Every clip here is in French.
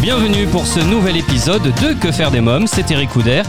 Bienvenue pour ce nouvel épisode de Que faire des mômes, c'est Eric Couder.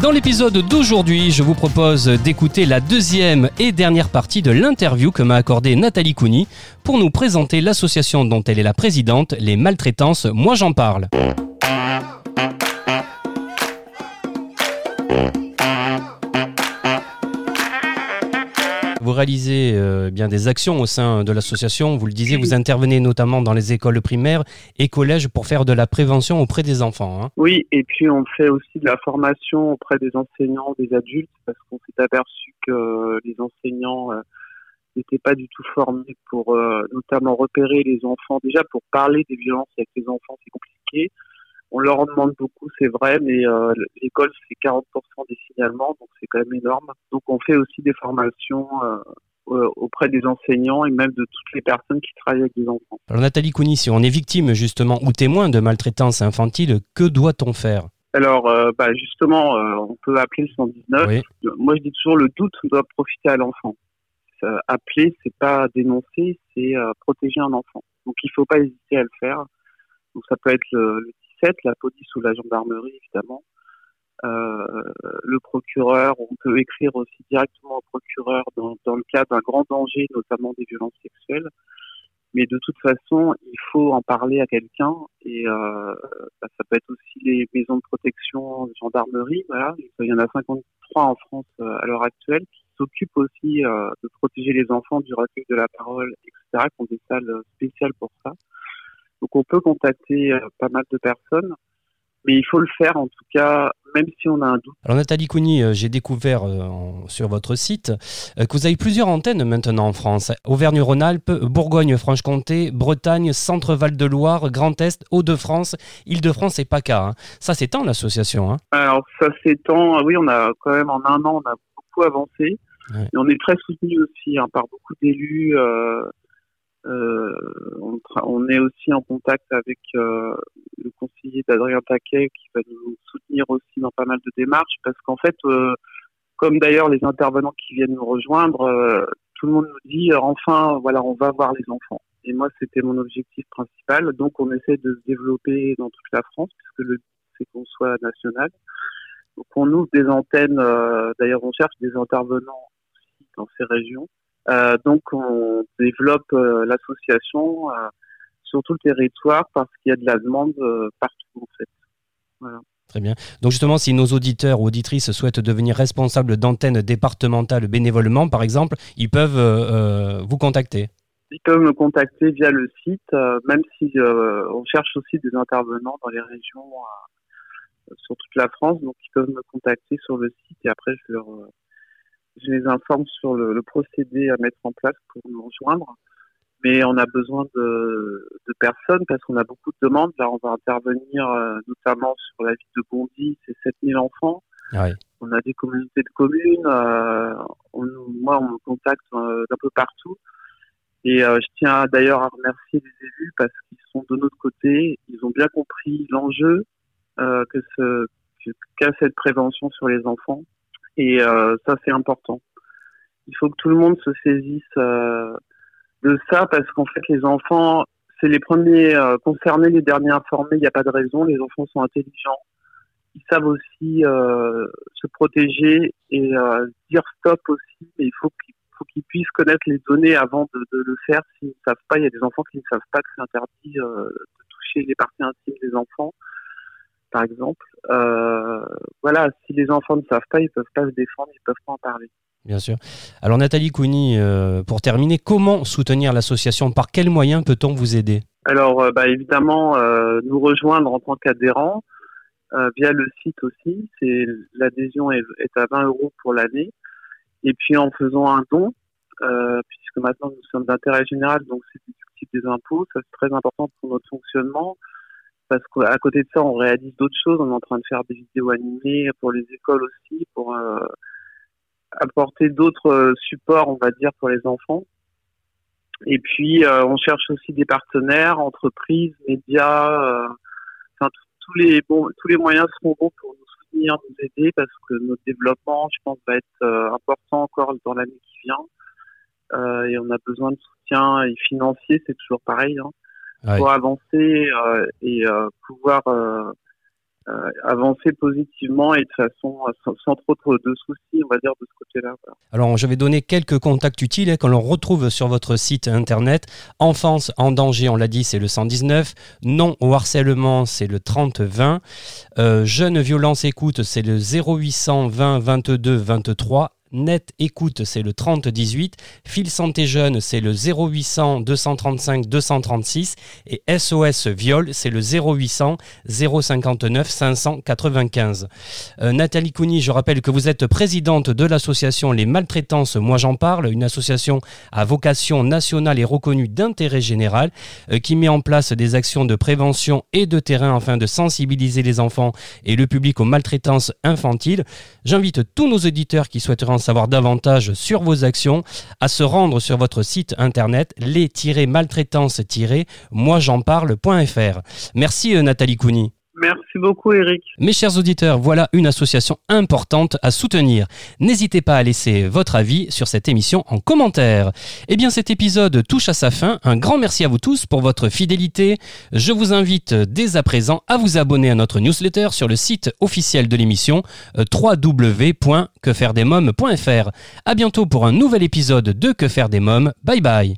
Dans l'épisode d'aujourd'hui, je vous propose d'écouter la deuxième et dernière partie de l'interview que m'a accordée Nathalie Couni pour nous présenter l'association dont elle est la présidente, les maltraitances Moi j'en parle. Réalisez euh, bien des actions au sein de l'association. Vous le disiez, vous intervenez notamment dans les écoles primaires et collèges pour faire de la prévention auprès des enfants. hein. Oui, et puis on fait aussi de la formation auprès des enseignants, des adultes, parce qu'on s'est aperçu que les enseignants euh, n'étaient pas du tout formés pour euh, notamment repérer les enfants. Déjà, pour parler des violences avec les enfants, c'est compliqué. On leur en demande beaucoup, c'est vrai, mais euh, l'école, c'est 40% des signalements, donc c'est quand même énorme. Donc on fait aussi des formations euh, auprès des enseignants et même de toutes les personnes qui travaillent avec des enfants. Alors Nathalie Couni, si on est victime justement ou témoin de maltraitance infantile, que doit-on faire? Alors, euh, bah, justement, euh, on peut appeler le 119. Oui. Moi, je dis toujours le doute doit profiter à l'enfant. Euh, appeler, c'est pas dénoncer, c'est protéger un enfant. Donc, il faut pas hésiter à le faire. Donc, ça peut être le, le 17, la police ou la gendarmerie, évidemment. Euh, le procureur, on peut écrire aussi directement au procureur dans, dans le cas d'un grand danger, notamment des violences sexuelles. Mais de toute façon, il faut en parler à quelqu'un et euh, bah, ça peut être aussi les maisons de protection, gendarmerie. Voilà, il y en a 53 en France euh, à l'heure actuelle qui s'occupent aussi de protéger les enfants du recueil de la parole, etc. Qui ont des salles spéciales pour ça. Donc on peut contacter euh, pas mal de personnes, mais il faut le faire en tout cas, même si on a un doute. Alors Nathalie Couni, euh, j'ai découvert euh, sur votre site que vous avez plusieurs antennes maintenant en France. Auvergne-Rhône-Alpes, Bourgogne-Franche-Comté, Bretagne, Centre-Val de Loire, Grand Est, Hauts-de-France, Île-de-France et PACA. hein. Ça s'étend l'association. Hein? Alors ça s'étend, ah oui, on a quand même en un an, on a beaucoup avancé. Ouais. Et on est très soutenu aussi hein, par beaucoup d'élus. euh, euh, on, est aussi en contact avec euh, le conseiller d'Adrien Taquet qui va nous soutenir aussi dans pas mal de démarches parce qu'en fait, euh, comme d'ailleurs les intervenants qui viennent nous rejoindre, tout le monde nous dit enfin, voilà, on va voir les enfants. Et moi, c'était mon objectif principal. Donc, on essaie de se développer dans toute la France puisque le but, c'est qu'on soit national. Donc, on ouvre des antennes. d'ailleurs, on cherche des intervenants aussi dans ces régions. Euh, donc, on développe euh, l'association euh, sur tout le territoire parce qu'il y a de la demande partout, en fait. Très bien. Donc justement, si nos auditeurs ou auditrices souhaitent devenir responsables d'antennes départementales bénévolement, par exemple, ils peuvent vous contacter. Ils peuvent me contacter via le site, même si on cherche aussi des intervenants dans les régions sur toute la France. Donc, ils peuvent me contacter sur le site et après, je, leur, je les informe sur le, le procédé à mettre en place pour nous rejoindre. Mais on a besoin de, de personnes parce qu'on a beaucoup de demandes. Là, on va intervenir euh, notamment sur la ville de Bondy, c'est 7000 enfants. Ouais. On a des communautés de communes. euh, on, moi, on me contacte euh, d'un peu partout. Et euh, je tiens d'ailleurs à remercier les élus parce qu'ils sont de notre côté. Ils ont bien compris l'enjeu euh, que ce que- qu'a cette prévention sur les enfants. Et euh, ça, c'est important. Il faut que tout le monde se saisisse euh, de ça parce qu'en fait, les enfants, c'est les premiers euh, concernés, les derniers informés. Il n'y a pas de raison. Les enfants sont intelligents. Ils savent aussi se protéger et dire stop aussi. Mais il faut qu'ils puissent connaître les données avant de, de le faire. S'ils ne savent pas, il y a des enfants qui ne savent pas que c'est interdit de toucher les parties intimes des enfants, par exemple. Euh, voilà, si les enfants ne savent pas, ils peuvent pas se défendre, ils peuvent pas en parler. Bien sûr. Alors Nathalie Couni, euh, pour terminer, comment soutenir l'association? Par quels moyens peut-on vous aider? Alors, euh, bah, évidemment, nous rejoindre en tant qu'adhérent via le site aussi. C'est l'adhésion est, est à 20 euros pour l'année. Et puis en faisant un don, puisque maintenant nous sommes d'intérêt général, donc c'est déductible des impôts, ça c'est très important pour notre fonctionnement. Parce qu'à côté de ça, on réalise d'autres choses. On est en train de faire des vidéos animées pour les écoles aussi, pour euh, apporter d'autres supports, on va dire, pour les enfants. Et puis, on cherche aussi des partenaires, entreprises, médias, enfin, tous les moyens seront bons pour nous soutenir, nous aider, parce que notre développement, je pense, va être important encore dans l'année qui vient. Euh, et on a besoin de soutien et financier, c'est toujours pareil, hein, pour avancer euh, et euh, pouvoir avancer positivement et de façon sans, trop de soucis, on va dire, de ce côté-là. Alors, je vais donner quelques contacts utiles hein, que l'on retrouve sur votre site internet. Enfance en danger, on l'a dit, c'est le 119. Non au harcèlement, c'est le 3020. Euh, Jeune violence écoute, c'est le 0800 20 22 23 Net Écoute, c'est le 3018. Fil Santé Jeune, c'est le 0800 235 236. Et SOS Viol, c'est le 0800 059 595. Nathalie Couni, je rappelle que vous êtes présidente de l'association Les Maltraitances Moi J'en Parle, une association à vocation nationale et reconnue d'intérêt général euh, qui met en place des actions de prévention et de terrain afin de sensibiliser les enfants et le public aux maltraitances infantiles. J'invite tous nos auditeurs qui souhaiteraient savoir davantage sur vos actions, à se rendre sur votre site internet les-maltraitance-moi-j'en-parle.fr. Merci euh, Nathalie Couni. Merci beaucoup Eric. Mes chers auditeurs, voilà une association importante à soutenir. N'hésitez pas à laisser votre avis sur cette émission en commentaire. Eh bien cet épisode touche à sa fin. Un grand merci à vous tous pour votre fidélité. Je vous invite dès à présent à vous abonner à notre newsletter sur le site officiel de l'émission euh, www.quefairedesmoms.fr. À bientôt pour un nouvel épisode de Que faire des mômes. Bye bye.